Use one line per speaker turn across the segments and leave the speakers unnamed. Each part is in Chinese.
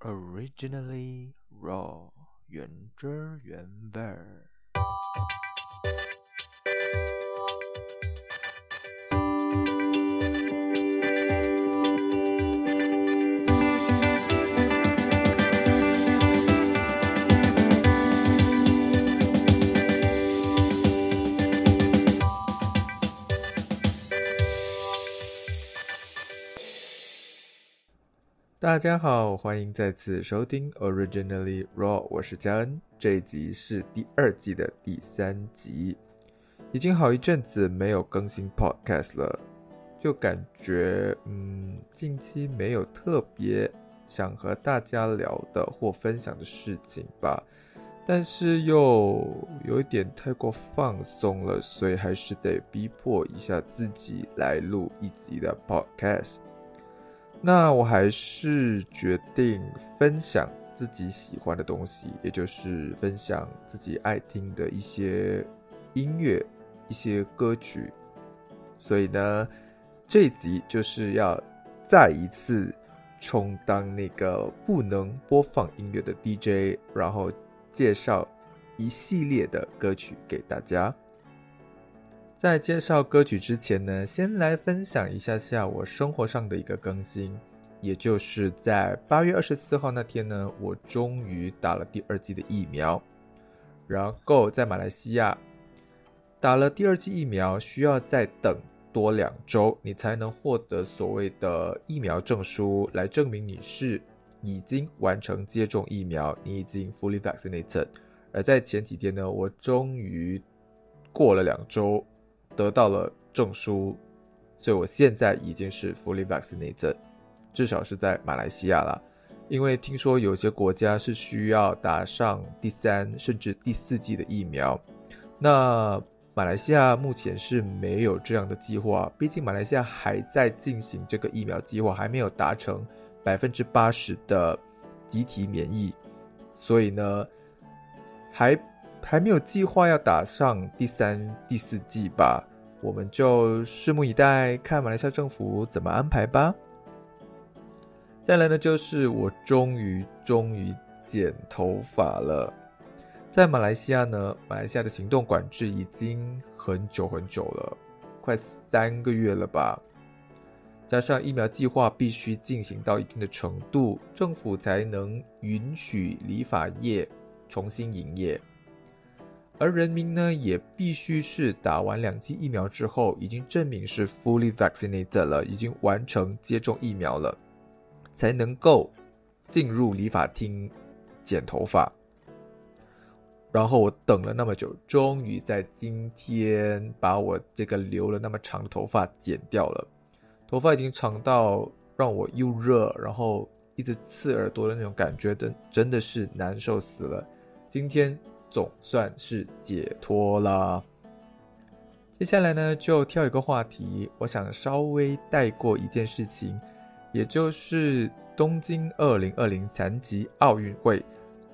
originally raw 原汁原味儿。 大家好，欢迎再次收听 Originally Raw，我是嘉恩。这一集是第二季的第三集，已经好一阵子没有更新 Podcast 了，就感觉嗯，近期没有特别想和大家聊的或分享的事情吧，但是又有一点太过放松了，所以还是得逼迫一下自己来录一集的 Podcast。那我还是决定分享自己喜欢的东西，也就是分享自己爱听的一些音乐、一些歌曲。所以呢，这集就是要再一次充当那个不能播放音乐的 DJ，然后介绍一系列的歌曲给大家。在介绍歌曲之前呢，先来分享一下下我生活上的一个更新，也就是在八月二十四号那天呢，我终于打了第二剂的疫苗。然后在马来西亚打了第二剂疫苗，需要再等多两周，你才能获得所谓的疫苗证书，来证明你是已经完成接种疫苗，你已经 fully vaccinated。而在前几天呢，我终于过了两周。得到了证书，所以我现在已经是 fully vaccinated，至少是在马来西亚了。因为听说有些国家是需要打上第三甚至第四剂的疫苗，那马来西亚目前是没有这样的计划。毕竟马来西亚还在进行这个疫苗计划，还没有达成百分之八十的集体免疫，所以呢，还还没有计划要打上第三、第四剂吧。我们就拭目以待，看马来西亚政府怎么安排吧。再来呢，就是我终于终于剪头发了。在马来西亚呢，马来西亚的行动管制已经很久很久了，快三个月了吧。加上疫苗计划必须进行到一定的程度，政府才能允许理发业重新营业。而人民呢，也必须是打完两剂疫苗之后，已经证明是 fully vaccinated 了，已经完成接种疫苗了，才能够进入理发厅剪头发。然后我等了那么久，终于在今天把我这个留了那么长的头发剪掉了。头发已经长到让我又热，然后一直刺耳朵的那种感觉，真真的是难受死了。今天。总算是解脱了。接下来呢，就挑一个话题，我想稍微带过一件事情，也就是东京二零二零残疾奥运会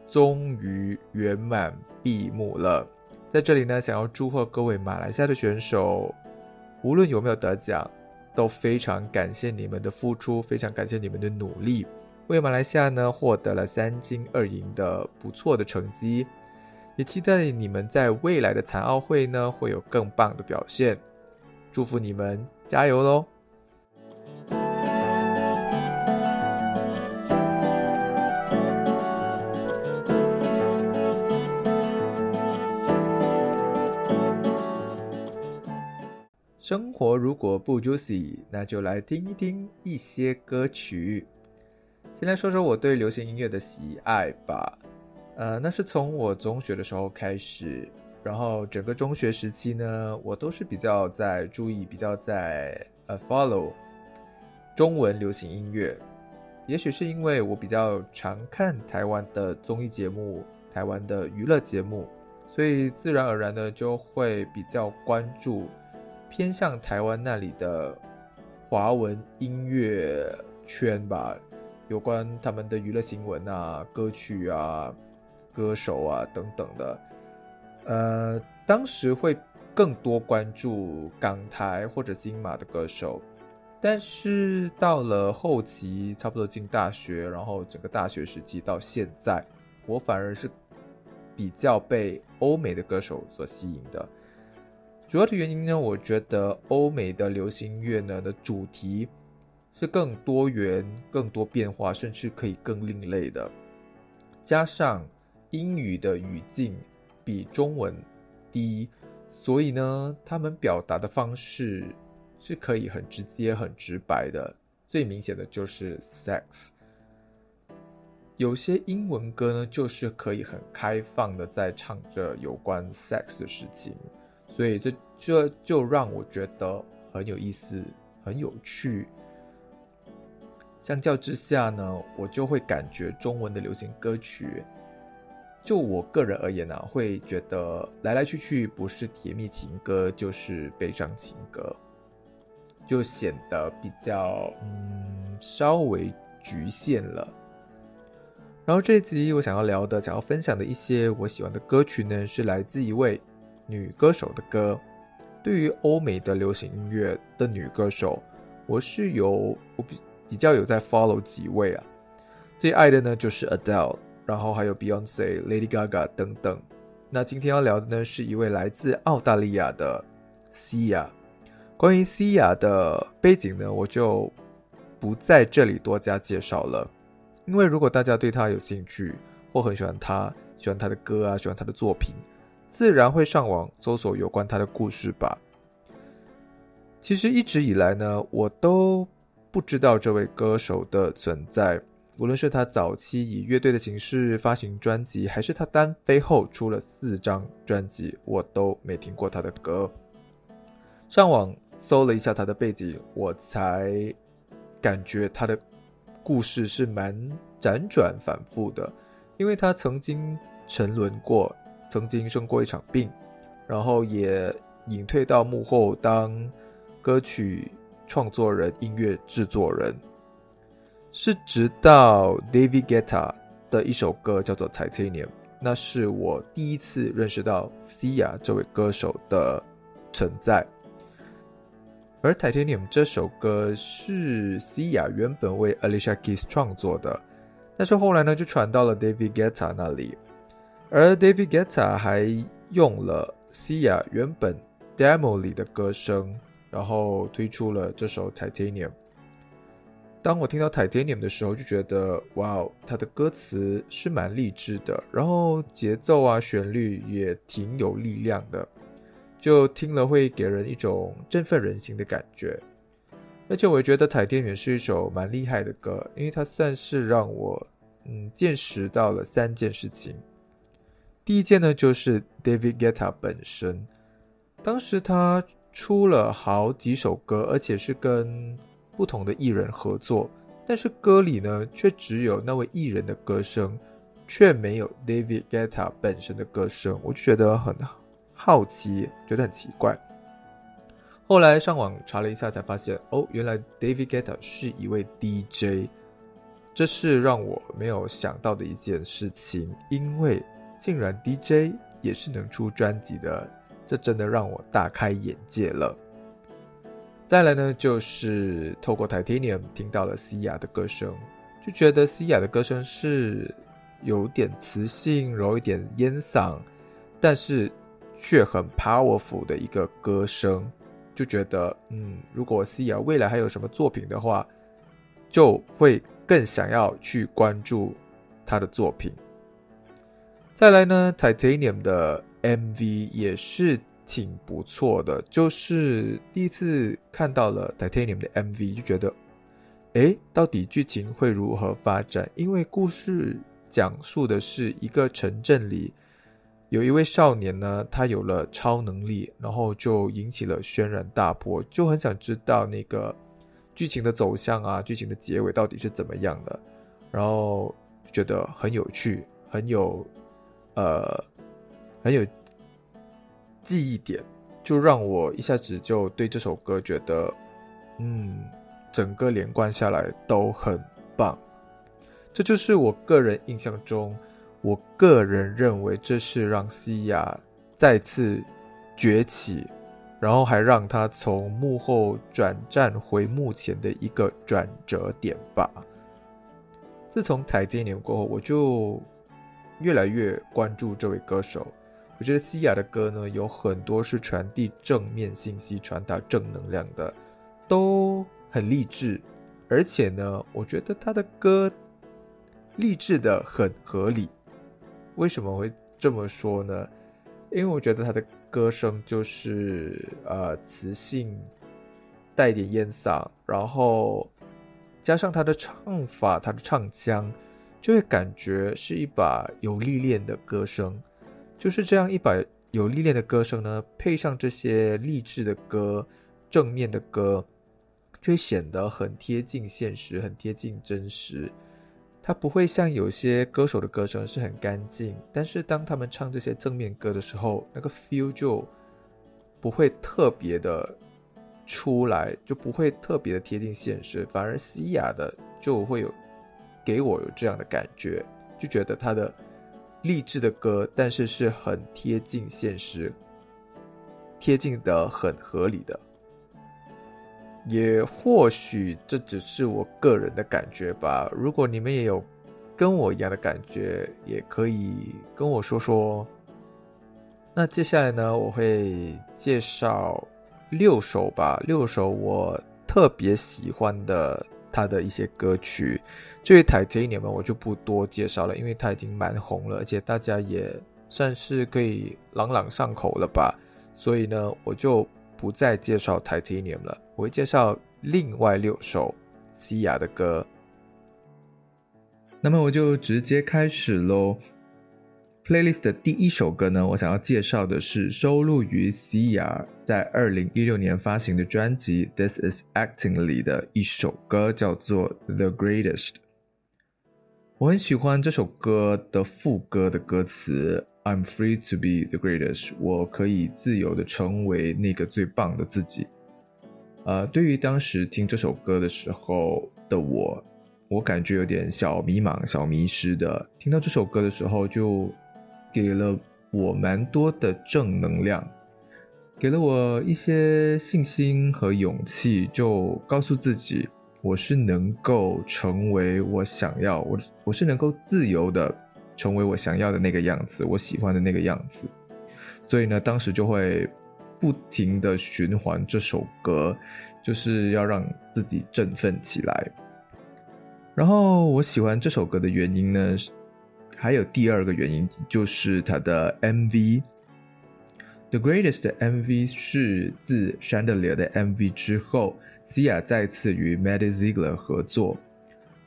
终于圆满闭幕了。在这里呢，想要祝贺各位马来西亚的选手，无论有没有得奖，都非常感谢你们的付出，非常感谢你们的努力，为马来西亚呢获得了三金二银的不错的成绩。也期待你们在未来的残奥会呢会有更棒的表现，祝福你们加油喽！生活如果不 juicy，那就来听一听一些歌曲。先来说说我对流行音乐的喜爱吧。呃，那是从我中学的时候开始，然后整个中学时期呢，我都是比较在注意，比较在呃 follow 中文流行音乐。也许是因为我比较常看台湾的综艺节目、台湾的娱乐节目，所以自然而然的就会比较关注偏向台湾那里的华文音乐圈吧，有关他们的娱乐新闻啊、歌曲啊。歌手啊，等等的，呃，当时会更多关注港台或者金马的歌手，但是到了后期，差不多进大学，然后整个大学时期到现在，我反而是比较被欧美的歌手所吸引的。主要的原因呢，我觉得欧美的流行乐呢的主题是更多元、更多变化，甚至可以更另类的。加上英语的语境比中文低，所以呢，他们表达的方式。是可以很直接、很直白的。最明显的就是 sex。有些英文歌呢，就是可以很开放的在唱着有关 sex 的事情，所以这这就让我觉得很有意思、很有趣。相较之下呢，我就会感觉中文的流行歌曲，就我个人而言呢，会觉得来来去去不是甜蜜情歌，就是悲伤情歌。就显得比较嗯稍微局限了。然后这一集我想要聊的、想要分享的一些我喜欢的歌曲呢，是来自一位女歌手的歌。对于欧美的流行音乐的女歌手，我是有我比比较有在 follow 几位啊。最爱的呢就是 Adele，然后还有 Beyonce、Lady Gaga 等等。那今天要聊的呢，是一位来自澳大利亚的 Sia。关于西雅的背景呢，我就不在这里多加介绍了。因为如果大家对他有兴趣，或很喜欢他，喜欢他的歌啊，喜欢他的作品，自然会上网搜索有关他的故事吧。其实一直以来呢，我都不知道这位歌手的存在。无论是他早期以乐队的形式发行专辑，还是他单飞后出了四张专辑，我都没听过他的歌。上网。搜了一下他的背景，我才感觉他的故事是蛮辗转反复的，因为他曾经沉沦过，曾经生过一场病，然后也隐退到幕后当歌曲创作人、音乐制作人，是直到 David Geta 的一首歌叫做《Titanium》，那是我第一次认识到 Sia 这位歌手的存在。而《Titanium》这首歌是 Sia 原本为 Alicia Keys 创作的，但是后来呢就传到了 David Geta 那里，而 David Guetta 还用了 Sia 原本 demo 里的歌声，然后推出了这首《Titanium》。当我听到《Titanium》的时候，就觉得哇哦，它的歌词是蛮励志的，然后节奏啊、旋律也挺有力量的。就听了会给人一种振奋人心的感觉，而且我觉得《Titanium》是一首蛮厉害的歌，因为它算是让我嗯见识到了三件事情。第一件呢，就是 David Guetta 本身，当时他出了好几首歌，而且是跟不同的艺人合作，但是歌里呢却只有那位艺人的歌声，却没有 David g e t t a 本身的歌声，我就觉得很。好奇，觉得很奇怪。后来上网查了一下，才发现哦，原来 David g e t t a 是一位 DJ，这是让我没有想到的一件事情。因为竟然 DJ 也是能出专辑的，这真的让我大开眼界了。再来呢，就是透过 Titanium 听到了西雅的歌声，就觉得西雅的歌声是有点磁性，有一点烟嗓，但是。却很 powerful 的一个歌声，就觉得，嗯，如果 Sia 未来还有什么作品的话，就会更想要去关注他的作品。再来呢，Titanium 的 MV 也是挺不错的，就是第一次看到了 Titanium 的 MV，就觉得，哎，到底剧情会如何发展？因为故事讲述的是一个城镇里。有一位少年呢，他有了超能力，然后就引起了轩然大波，就很想知道那个剧情的走向啊，剧情的结尾到底是怎么样的，然后觉得很有趣，很有呃很有记忆点，就让我一下子就对这首歌觉得，嗯，整个连贯下来都很棒，这就是我个人印象中。我个人认为，这是让西亚再次崛起，然后还让他从幕后转战回幕前的一个转折点吧。自从《台阶年》过后，我就越来越关注这位歌手。我觉得西雅的歌呢，有很多是传递正面信息、传达正能量的，都很励志。而且呢，我觉得他的歌励志的很合理。为什么会这么说呢？因为我觉得他的歌声就是呃磁性，带点烟嗓，然后加上他的唱法、他的唱腔，就会感觉是一把有历练的歌声。就是这样一把有历练的歌声呢，配上这些励志的歌、正面的歌，就会显得很贴近现实，很贴近真实。它不会像有些歌手的歌声是很干净，但是当他们唱这些正面歌的时候，那个 feel 就不会特别的出来，就不会特别的贴近现实，反而西雅的就会有给我有这样的感觉，就觉得他的。励志的歌，但是是很贴近现实，贴近的很合理的。也或许这只是我个人的感觉吧。如果你们也有跟我一样的感觉，也可以跟我说说。那接下来呢，我会介绍六首吧，六首我特别喜欢的。他的一些歌曲，这一台这一年嘛，我就不多介绍了，因为他已经蛮红了，而且大家也算是可以朗朗上口了吧。所以呢，我就不再介绍 Titanium 了，我会介绍另外六首西雅的歌。那么我就直接开始喽。Playlist 的第一首歌呢，我想要介绍的是收录于 Sia 在二零一六年发行的专辑《This Is Acting》里的一首歌，叫做《The Greatest》。我很喜欢这首歌的副歌的歌词：“I'm free to be the greatest。”我可以自由的成为那个最棒的自己。呃，对于当时听这首歌的时候的我，我感觉有点小迷茫、小迷失的。听到这首歌的时候，就。给了我蛮多的正能量，给了我一些信心和勇气，就告诉自己，我是能够成为我想要，我我是能够自由的成为我想要的那个样子，我喜欢的那个样子。所以呢，当时就会不停的循环这首歌，就是要让自己振奋起来。然后我喜欢这首歌的原因呢？还有第二个原因，就是它的 MV，《The Greatest》的 MV 是自《Chandelier》的 MV 之后，Sia 再次与 Maddie Ziegler 合作。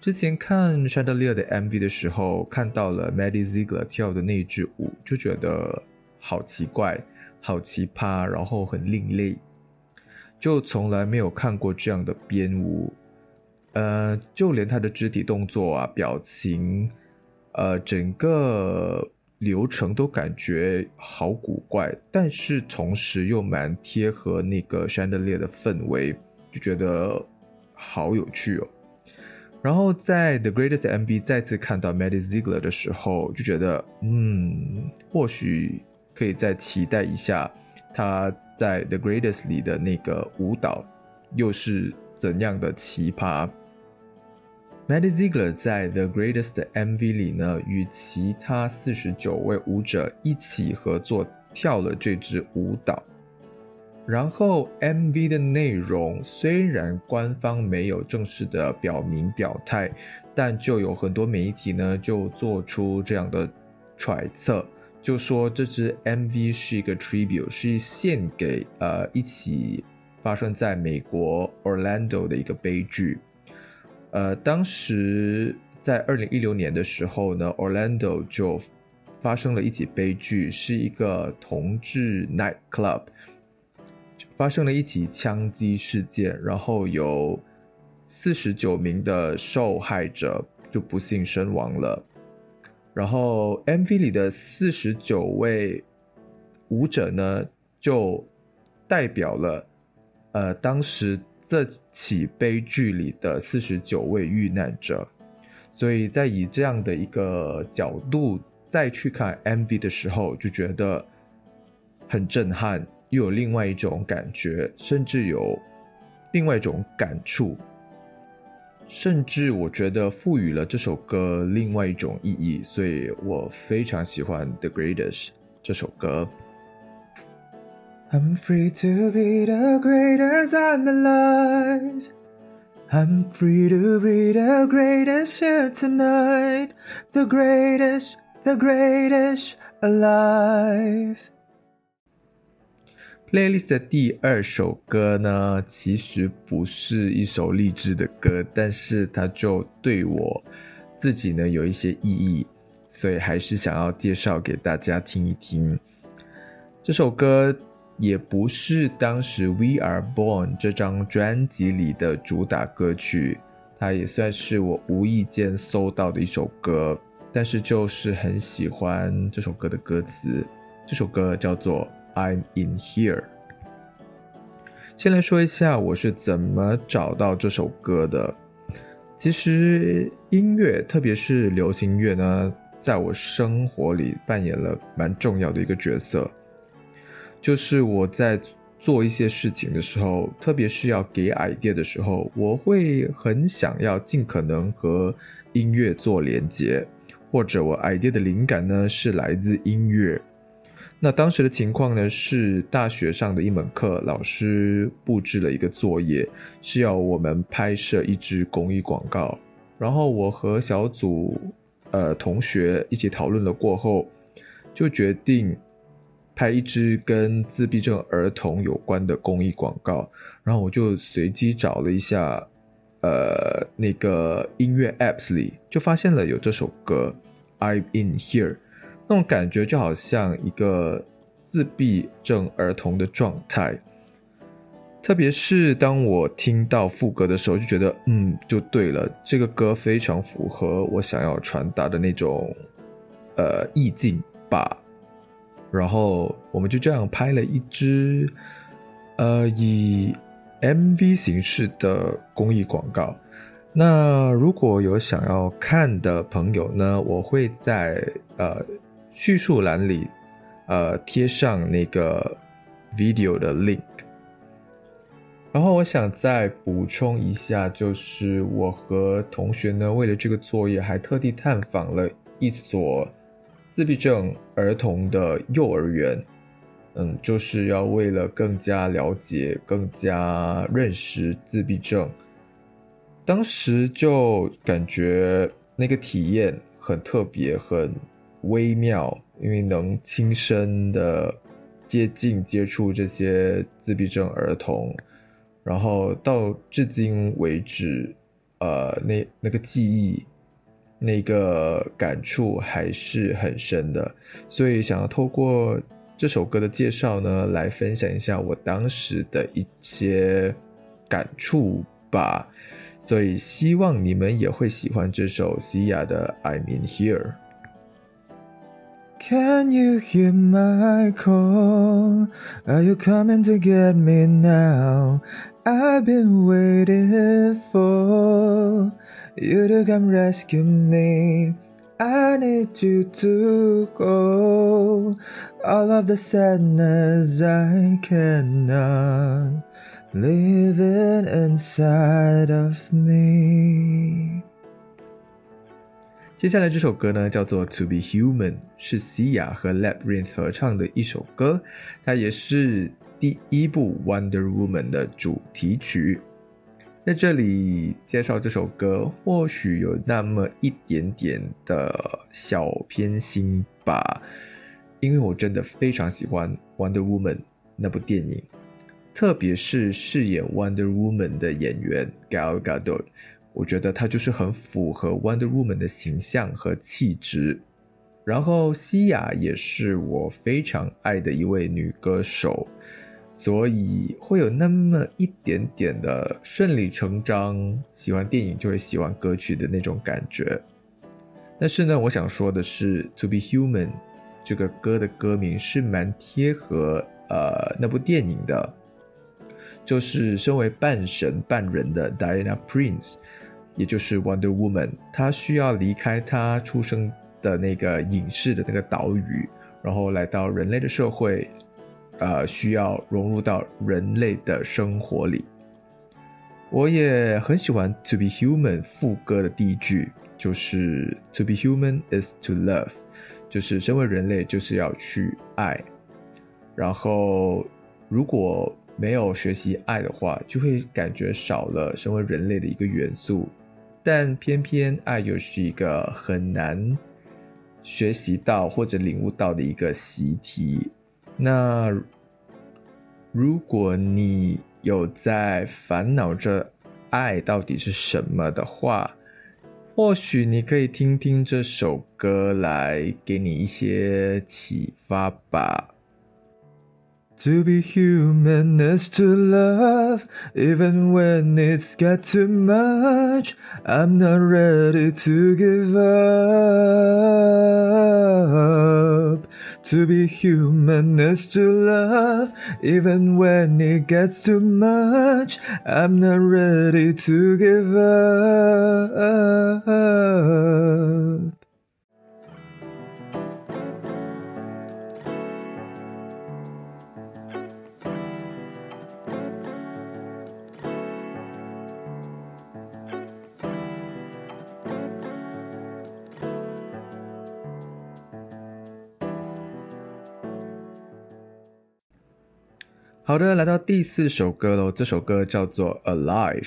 之前看《Chandelier》的 MV 的时候，看到了 Maddie Ziegler 跳的那支舞，就觉得好奇怪、好奇葩，然后很另类，就从来没有看过这样的编舞。呃，就连他的肢体动作啊、表情。呃，整个流程都感觉好古怪，但是同时又蛮贴合那个 Chandelier 的氛围，就觉得好有趣哦。然后在 The Greatest MV 再次看到 Maddie Ziegler 的时候，就觉得嗯，或许可以再期待一下他在 The Greatest 里的那个舞蹈又是怎样的奇葩。Maddie Ziegler 在《The Greatest》MV 里呢，与其他四十九位舞者一起合作跳了这支舞蹈。然后 MV 的内容虽然官方没有正式的表明表态，但就有很多媒体呢就做出这样的揣测，就说这支 MV 是一个 tribute，是献给呃一起发生在美国 Orlando 的一个悲剧。呃，当时在二零一六年的时候呢，Orlando 就发生了一起悲剧，是一个同志 night club 发生了一起枪击事件，然后有四十九名的受害者就不幸身亡了。然后 MV 里的四十九位舞者呢，就代表了呃当时。这起悲剧里的四十九位遇难者，所以在以这样的一个角度再去看 MV 的时候，就觉得很震撼，又有另外一种感觉，甚至有另外一种感触，甚至我觉得赋予了这首歌另外一种意义，所以我非常喜欢《The Greatest》这首歌。I'm free to be the greatest I'm alive. I'm free to be the greatest here tonight. The greatest, the greatest alive. Playlist 的第二首歌呢，其实不是一首励志的歌，但是它就对我自己呢有一些意义，所以还是想要介绍给大家听一听。这首歌也不是当时《We Are Born》这张专辑里的主打歌曲，它也算是我无意间搜到的一首歌，但是就是很喜欢这首歌的歌词。这首歌叫做。I'm in here。先来说一下我是怎么找到这首歌的。其实音乐，特别是流行乐呢，在我生活里扮演了蛮重要的一个角色。就是我在做一些事情的时候，特别是要给 idea 的时候，我会很想要尽可能和音乐做连接，或者我 idea 的灵感呢是来自音乐。那当时的情况呢，是大学上的一门课，老师布置了一个作业，是要我们拍摄一支公益广告。然后我和小组呃同学一起讨论了过后，就决定拍一支跟自闭症儿童有关的公益广告。然后我就随机找了一下，呃，那个音乐 apps 里，就发现了有这首歌《I'm in Here》。那种感觉就好像一个自闭症儿童的状态，特别是当我听到副歌的时候，就觉得嗯，就对了，这个歌非常符合我想要传达的那种呃意境吧。然后我们就这样拍了一支呃以 MV 形式的公益广告。那如果有想要看的朋友呢，我会在呃。叙述栏里，呃，贴上那个 video 的 link。然后我想再补充一下，就是我和同学呢，为了这个作业，还特地探访了一所自闭症儿童的幼儿园。嗯，就是要为了更加了解、更加认识自闭症。当时就感觉那个体验很特别，很。微妙，因为能亲身的接近接触这些自闭症儿童，然后到至今为止，呃，那那个记忆，那个感触还是很深的，所以想要透过这首歌的介绍呢，来分享一下我当时的一些感触吧，所以希望你们也会喜欢这首西雅的《I'm in Here》。Can you hear my call? Are you coming to get me now? I've been waiting for you to come rescue me. I need you to go. All of the sadness I cannot live in inside of me. 接下来这首歌呢，叫做《To Be Human》，是 Sia 和 Labrinth 合唱的一首歌，它也是第一部《Wonder Woman》的主题曲。 在这里介绍这首歌，或许有那么一点点的小偏心吧，因为我真的非常喜欢《Wonder Woman》那部电影，特别是饰演 Wonder Woman 的演员 Gal Gadot。我觉得她就是很符合 Wonder Woman 的形象和气质，然后西雅也是我非常爱的一位女歌手，所以会有那么一点点的顺理成章，喜欢电影就会喜欢歌曲的那种感觉。但是呢，我想说的是，《To Be Human》这个歌的歌名是蛮贴合呃那部电影的，就是身为半神半人的 Diana Prince。也就是 Wonder Woman，她需要离开她出生的那个隐士的那个岛屿，然后来到人类的社会，呃需要融入到人类的生活里。我也很喜欢《To Be Human》副歌的第一句，就是 “To be human is to love”，就是身为人类就是要去爱。然后如果没有学习爱的话，就会感觉少了身为人类的一个元素。但偏偏爱又是一个很难学习到或者领悟到的一个习题。那如果你有在烦恼着爱到底是什么的话，或许你可以听听这首歌来给你一些启发吧。To be human is to love, even when it's got too much. I'm not ready to give up. To be human is to love, even when it gets too much. I'm not ready to give up. 好的，来到第四首歌喽。这首歌叫做《Alive》。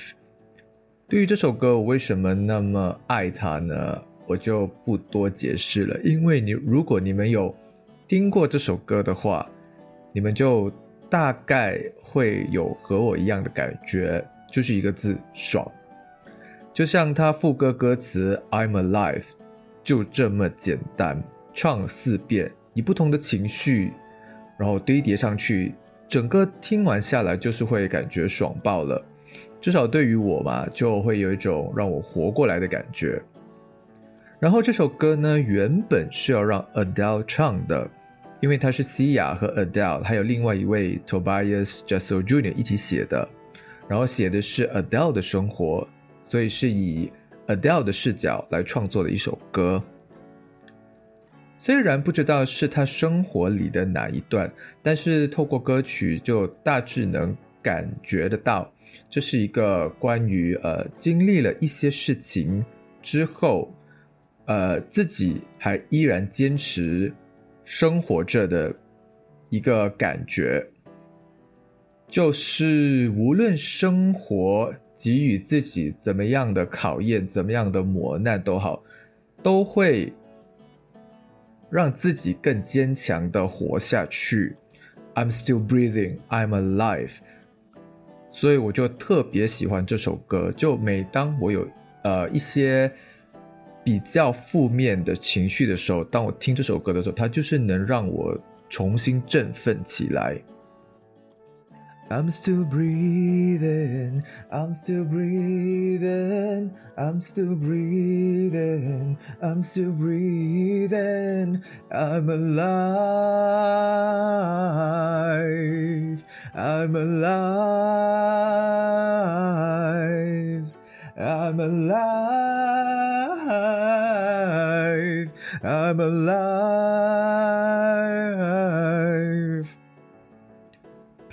对于这首歌，我为什么那么爱它呢？我就不多解释了。因为你如果你们有听过这首歌的话，你们就大概会有和我一样的感觉，就是一个字爽。就像它副歌歌词 “I'm alive”，就这么简单，唱四遍，以不同的情绪，然后堆叠上去。整个听完下来，就是会感觉爽爆了，至少对于我嘛，就会有一种让我活过来的感觉。然后这首歌呢，原本是要让 Adele 唱的，因为它是 Sia 和 Adele 还有另外一位 Tobias j u s o Jr. 一起写的，然后写的是 Adele 的生活，所以是以 Adele 的视角来创作的一首歌。虽然不知道是他生活里的哪一段，但是透过歌曲就大致能感觉得到，这是一个关于呃经历了一些事情之后，呃自己还依然坚持生活着的一个感觉，就是无论生活给予自己怎么样的考验，怎么样的磨难都好，都会。让自己更坚强的活下去。I'm still breathing, I'm alive。所以我就特别喜欢这首歌。就每当我有呃一些比较负面的情绪的时候，当我听这首歌的时候，它就是能让我重新振奋起来。I'm still breathing, I'm still breathing, I'm still breathing, I'm still breathing, I'm alive, I'm alive, I'm alive, I'm alive.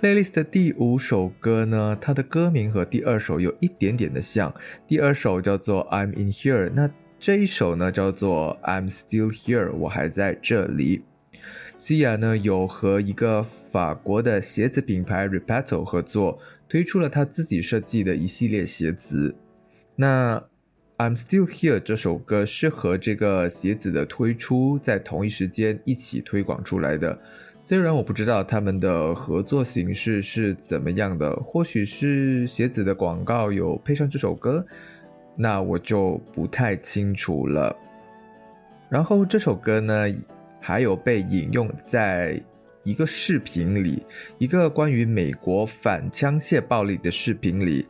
Playlist 的第五首歌呢，它的歌名和第二首有一点点的像。第二首叫做 I'm in here，那这一首呢叫做 I'm still here，我还在这里。西亚呢有和一个法国的鞋子品牌 Repetto 合作，推出了他自己设计的一系列鞋子。那 I'm still here 这首歌是和这个鞋子的推出在同一时间一起推广出来的。虽然我不知道他们的合作形式是怎么样的，或许是鞋子的广告有配上这首歌，那我就不太清楚了。然后这首歌呢，还有被引用在一个视频里，一个关于美国反枪械暴力的视频里。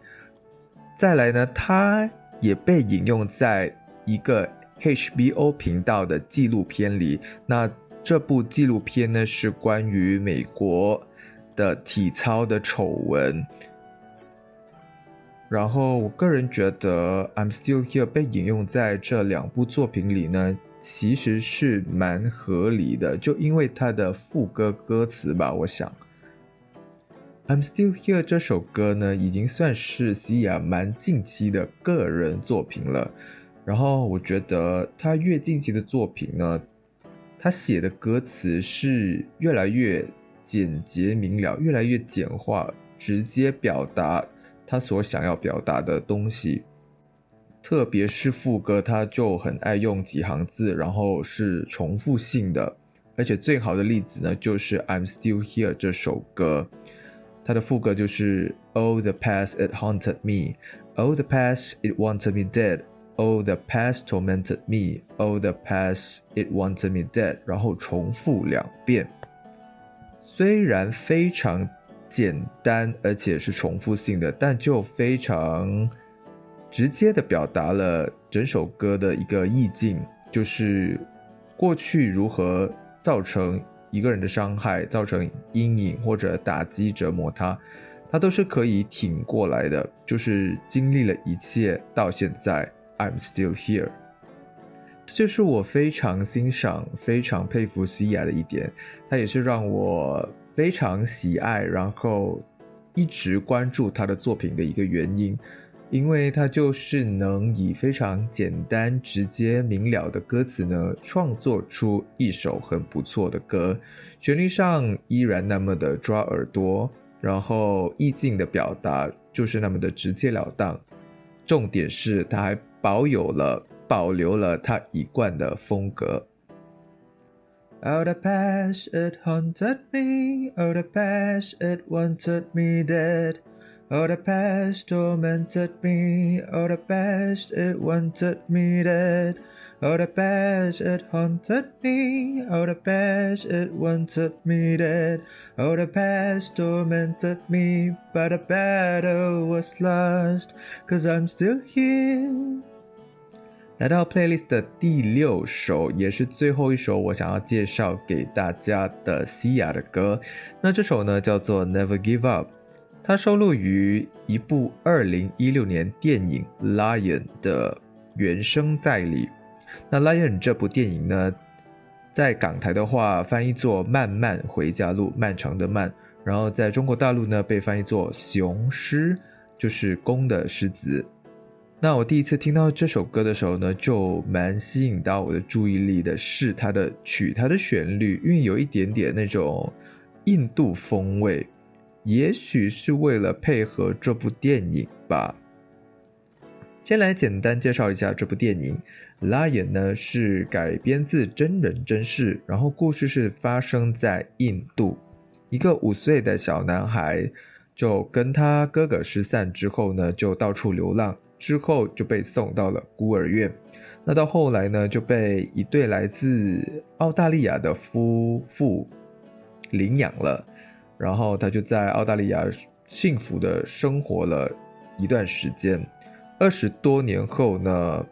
再来呢，它也被引用在一个 HBO 频道的纪录片里。那。这部纪录片呢是关于美国的体操的丑闻，然后我个人觉得《I'm Still Here》被引用在这两部作品里呢，其实是蛮合理的，就因为它的副歌歌词吧，我想，I'm Still Here 这首歌呢，已经算是西雅蛮近期的个人作品了。然后我觉得他越近期的作品呢，他写的歌词是越来越简洁明了，越来越简化，直接表达他所想要表达的东西。特别是副歌，他就很爱用几行字，然后是重复性的。而且最好的例子呢，就是《I'm Still Here》这首歌。它的副歌就是 Oh the past it haunted me, Oh the past it wanted me dead, Oh the past tormented me, Oh the past it wanted me dead，然后重复两遍。虽然非常简单，而且是重复性的，但就非常直接的表达了整首歌的一个意境，就是过去如何造成。一个人的伤害造成阴影或者打击折磨他，他都是可以挺过来的。就是经历了一切到现在，I'm still here。这就是我非常欣赏、非常佩服西雅的一点，他也是让我非常喜爱，然后一直关注他的作品的一个原因。因为他就是能以非常简单、直接、明了的歌词呢，创作出一首很不错的歌，旋律上依然那么的抓耳朵，然后意境的表达就是那么的直截了当，重点是他还保有了、保留了他一贯的风格。Oh the past it haunted me, Oh the past it wanted me dead. Oh, the past tormented me. Oh, the past it wanted me dead. Oh, the past it haunted me. Oh, the past it wanted me dead. Oh, the past tormented me. But the battle was lost. Cause I'm still here. 来到 playlist 的第六首，也是最后一首，我想要介绍给大家的西雅的歌。那这首呢，叫做 Never Give Up。它收录于一部二零一六年电影《Lion》的原声在里。 那《Lion》这部电影呢，在港台的话翻译作《漫漫回家路》，漫长的漫；然后在中国大陆呢，被翻译作《雄狮》，就是公的狮子。那我第一次听到这首歌的时候呢，就蛮吸引到我的注意力的，是它的曲，它的旋律，因为有一点点那种印度风味。也许是为了配合这部电影吧。先来简单介绍一下这部电影，《Lion》呢是改编自真人真事，然后故事是发生在印度，一个五岁的小男孩就跟他哥哥失散之后呢，就到处流浪，之后就被送到了孤儿院。那到后来呢，就被一对来自澳大利亚的夫妇领养了。然后他就在澳大利亚幸福的生活了一段时间。二十多年后呢，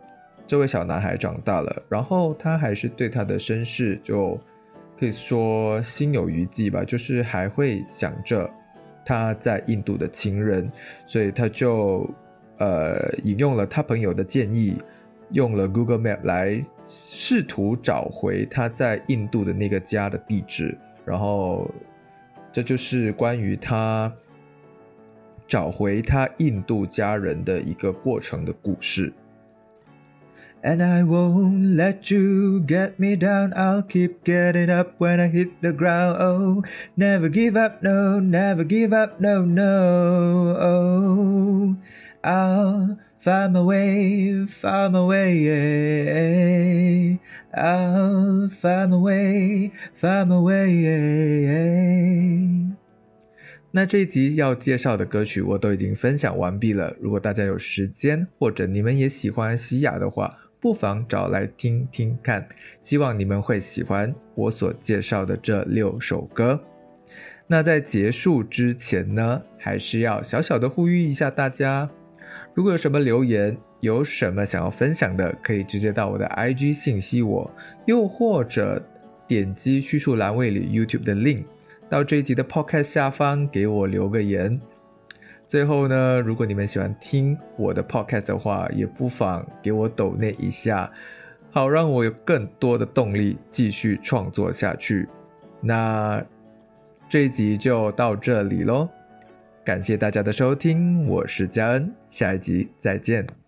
这位小男孩长大了，然后他还是对他的身世就可以说心有余悸吧，就是还会想着他在印度的亲人，所以他就呃引用了他朋友的建议，用了 Google Map 来试图找回他在印度的那个家的地址，然后。这就是关于他找回他印度家人的一个过程的故事。And I won't let you get me down. I'll keep getting up when I hit the ground. Oh, never give up, no, never give up, no, no. Oh, I'll find my way, find my way. I'll find my way, find my way。那这一集要介绍的歌曲我都已经分享完毕了。如果大家有时间，或者你们也喜欢西雅的话， 不妨找来听听看。希望你们会喜欢我所介绍的这六首歌。那在结束之前呢，还是要小小的呼吁一下大家。如果有什么留言，有什么想要分享的，可以直接到我的 IG 信息我，又或者点击叙述栏位里 YouTube 的 link，到这一集的 Podcast 下方给我留个言。最后呢，如果你们喜欢听我的 Podcast 的话，也不妨给我抖内一下，好让我有更多的动力继续创作下去。那这一集就到这里喽。感谢大家的收听，我是佳恩，下一集再见。